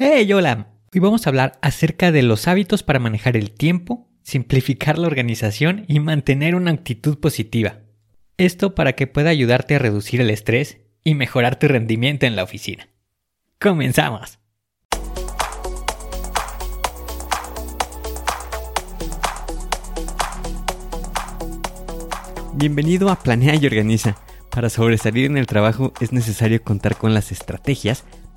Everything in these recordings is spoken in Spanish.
Hey, hola. Hoy vamos a hablar acerca de los hábitos para manejar el tiempo, simplificar la organización y mantener una actitud positiva. Esto para que pueda ayudarte a reducir el estrés y mejorar tu rendimiento en la oficina. Comenzamos. Bienvenido a Planea y Organiza. Para sobresalir en el trabajo es necesario contar con las estrategias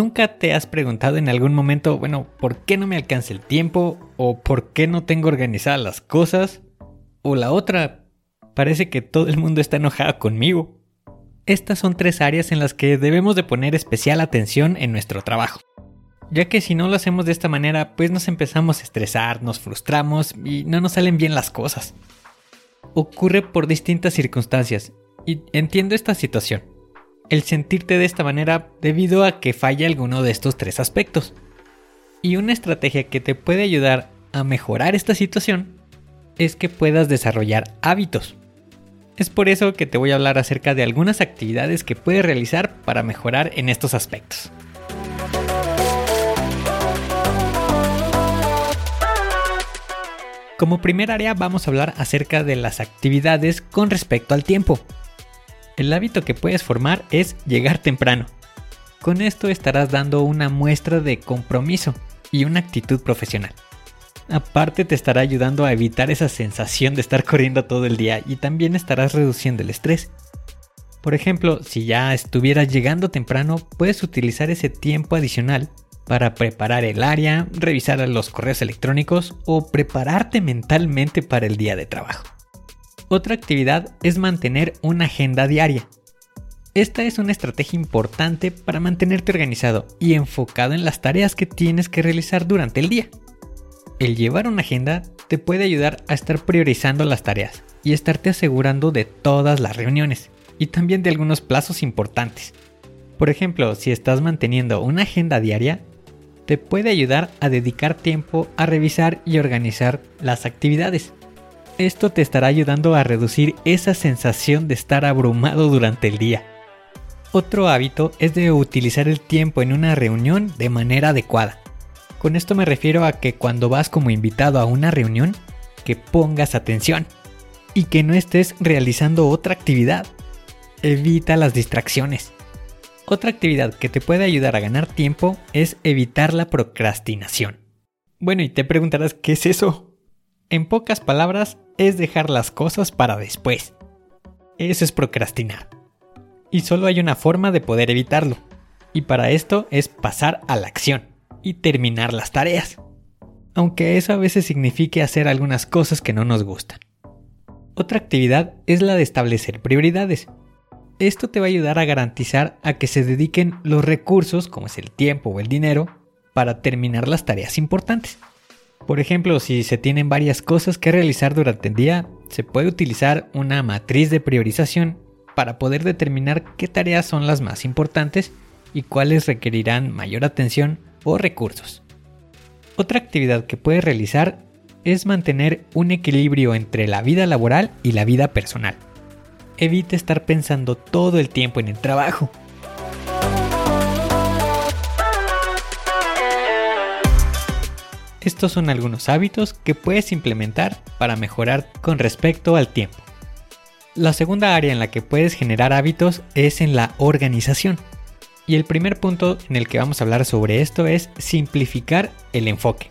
¿Nunca te has preguntado en algún momento, bueno, ¿por qué no me alcanza el tiempo? ¿O por qué no tengo organizadas las cosas? O la otra, parece que todo el mundo está enojado conmigo. Estas son tres áreas en las que debemos de poner especial atención en nuestro trabajo. Ya que si no lo hacemos de esta manera, pues nos empezamos a estresar, nos frustramos y no nos salen bien las cosas. Ocurre por distintas circunstancias, y entiendo esta situación el sentirte de esta manera debido a que falla alguno de estos tres aspectos. Y una estrategia que te puede ayudar a mejorar esta situación es que puedas desarrollar hábitos. Es por eso que te voy a hablar acerca de algunas actividades que puedes realizar para mejorar en estos aspectos. Como primer área vamos a hablar acerca de las actividades con respecto al tiempo el hábito que puedes formar es llegar temprano. Con esto estarás dando una muestra de compromiso y una actitud profesional. Aparte te estará ayudando a evitar esa sensación de estar corriendo todo el día y también estarás reduciendo el estrés. Por ejemplo, si ya estuvieras llegando temprano, puedes utilizar ese tiempo adicional para preparar el área, revisar los correos electrónicos o prepararte mentalmente para el día de trabajo. Otra actividad es mantener una agenda diaria. Esta es una estrategia importante para mantenerte organizado y enfocado en las tareas que tienes que realizar durante el día. El llevar una agenda te puede ayudar a estar priorizando las tareas y estarte asegurando de todas las reuniones y también de algunos plazos importantes. Por ejemplo, si estás manteniendo una agenda diaria, te puede ayudar a dedicar tiempo a revisar y organizar las actividades esto te estará ayudando a reducir esa sensación de estar abrumado durante el día. Otro hábito es de utilizar el tiempo en una reunión de manera adecuada. Con esto me refiero a que cuando vas como invitado a una reunión, que pongas atención y que no estés realizando otra actividad. Evita las distracciones. Otra actividad que te puede ayudar a ganar tiempo es evitar la procrastinación. Bueno, y te preguntarás, ¿qué es eso? En pocas palabras, es dejar las cosas para después. Eso es procrastinar. Y solo hay una forma de poder evitarlo. Y para esto es pasar a la acción y terminar las tareas. Aunque eso a veces signifique hacer algunas cosas que no nos gustan. Otra actividad es la de establecer prioridades. Esto te va a ayudar a garantizar a que se dediquen los recursos, como es el tiempo o el dinero, para terminar las tareas importantes. Por ejemplo, si se tienen varias cosas que realizar durante el día, se puede utilizar una matriz de priorización para poder determinar qué tareas son las más importantes y cuáles requerirán mayor atención o recursos. Otra actividad que puedes realizar es mantener un equilibrio entre la vida laboral y la vida personal. Evita estar pensando todo el tiempo en el trabajo Estos son algunos hábitos que puedes implementar para mejorar con respecto al tiempo. La segunda área en la que puedes generar hábitos es en la organización. Y el primer punto en el que vamos a hablar sobre esto es simplificar el enfoque.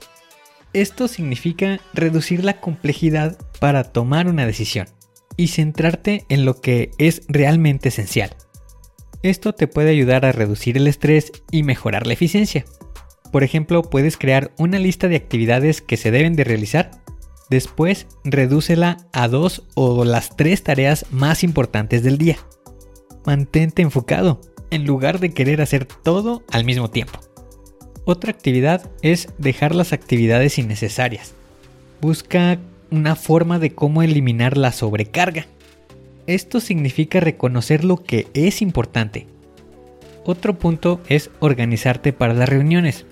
Esto significa reducir la complejidad para tomar una decisión y centrarte en lo que es realmente esencial. Esto te puede ayudar a reducir el estrés y mejorar la eficiencia. Por ejemplo, puedes crear una lista de actividades que se deben de realizar. Después, redúcela a dos o las tres tareas más importantes del día. Mantente enfocado, en lugar de querer hacer todo al mismo tiempo. Otra actividad es dejar las actividades innecesarias. Busca una forma de cómo eliminar la sobrecarga. Esto significa reconocer lo que es importante. Otro punto es organizarte para las reuniones.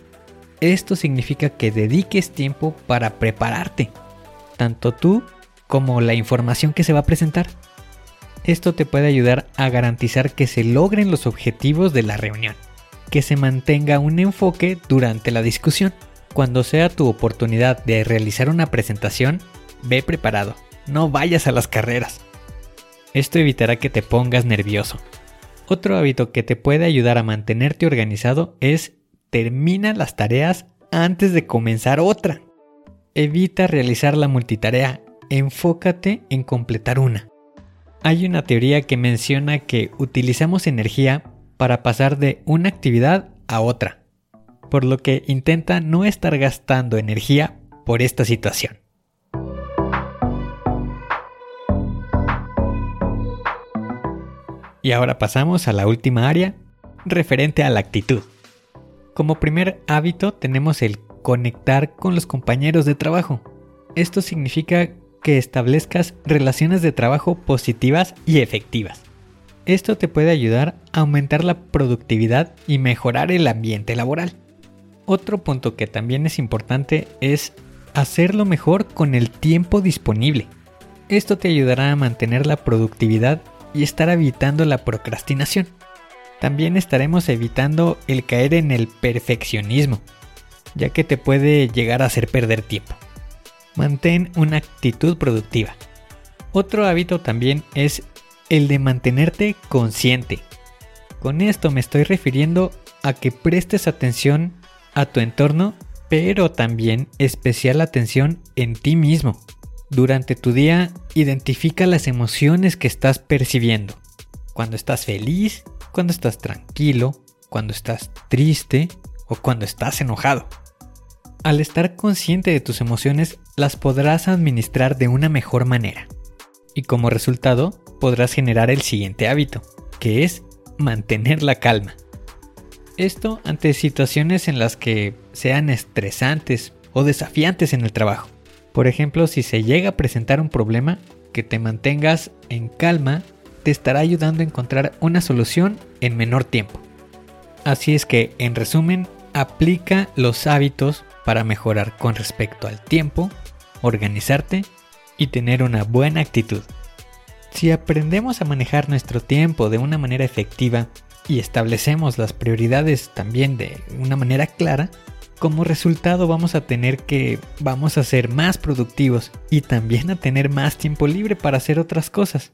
Esto significa que dediques tiempo para prepararte, tanto tú como la información que se va a presentar. Esto te puede ayudar a garantizar que se logren los objetivos de la reunión que se mantenga un enfoque durante la discusión. Cuando sea tu oportunidad de realizar una presentación, ve preparado, no vayas a las carreras. Esto evitará que te pongas nervioso. Otro hábito que te puede ayudar a mantenerte organizado es termina las tareas antes de comenzar otra. Evita realizar la multitarea, enfócate en completar una. Hay una teoría que menciona que utilizamos energía para pasar de una actividad a otra, por lo que intenta no estar gastando energía por esta situación. Y ahora pasamos a la última área, referente a la actitud. Como primer hábito tenemos el conectar con los compañeros de trabajo. Esto significa que establezcas relaciones de trabajo positivas y efectivas. Esto te puede ayudar a aumentar la productividad y mejorar el ambiente laboral. Otro punto que también es importante es hacerlo mejor con el tiempo disponible. Esto te ayudará a mantener la productividad y estar evitando la procrastinación. También estaremos evitando el caer en el perfeccionismo, ya que te puede llegar a hacer perder tiempo. Mantén una actitud productiva. Otro hábito también es el de mantenerte consciente. Con esto me estoy refiriendo a que prestes atención a tu entorno, pero también especial atención en ti mismo. Durante tu día, identifica las emociones que estás percibiendo. Cuando estás feliz, cuando estás tranquilo, cuando estás triste o cuando estás enojado. Al estar consciente de tus emociones, las podrás administrar de una mejor manera. Y como resultado, podrás generar el siguiente hábito, que es mantener la calma. Esto ante situaciones en las que sean estresantes o desafiantes en el trabajo. Por ejemplo, si se llega a presentar un problema, que te mantengas en calma te estará ayudando a encontrar una solución en menor tiempo. Así es que, en resumen, aplica los hábitos para mejorar con respecto al tiempo, organizarte y tener una buena actitud. Si aprendemos a manejar nuestro tiempo de una manera efectiva y establecemos las prioridades también de una manera clara, como resultado vamos a tener que vamos a ser más productivos y también a tener más tiempo libre para hacer otras cosas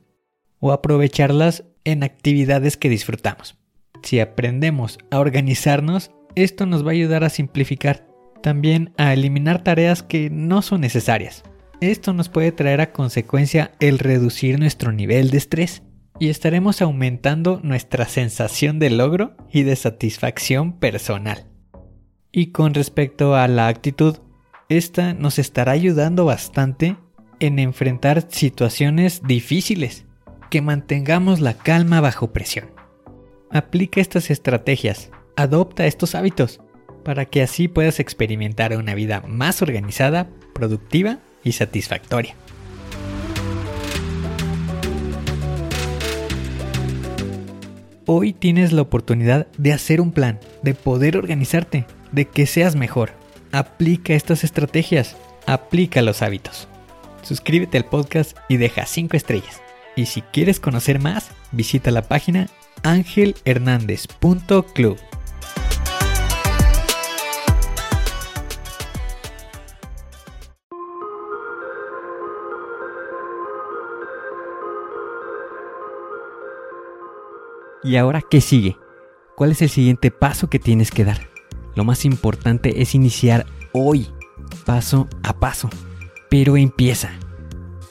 o aprovecharlas en actividades que disfrutamos. Si aprendemos a organizarnos, esto nos va a ayudar a simplificar, también a eliminar tareas que no son necesarias. Esto nos puede traer a consecuencia el reducir nuestro nivel de estrés y estaremos aumentando nuestra sensación de logro y de satisfacción personal. Y con respecto a la actitud, esta nos estará ayudando bastante en enfrentar situaciones difíciles, que mantengamos la calma bajo presión. Aplica estas estrategias, adopta estos hábitos, para que así puedas experimentar una vida más organizada, productiva y satisfactoria. Hoy tienes la oportunidad de hacer un plan, de poder organizarte, de que seas mejor. Aplica estas estrategias, aplica los hábitos. Suscríbete al podcast y deja 5 estrellas. Y si quieres conocer más, visita la página angelhernandez.club. ¿Y ahora qué sigue? ¿Cuál es el siguiente paso que tienes que dar? Lo más importante es iniciar hoy, paso a paso. Pero empieza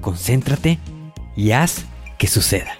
concéntrate y haz que suceda.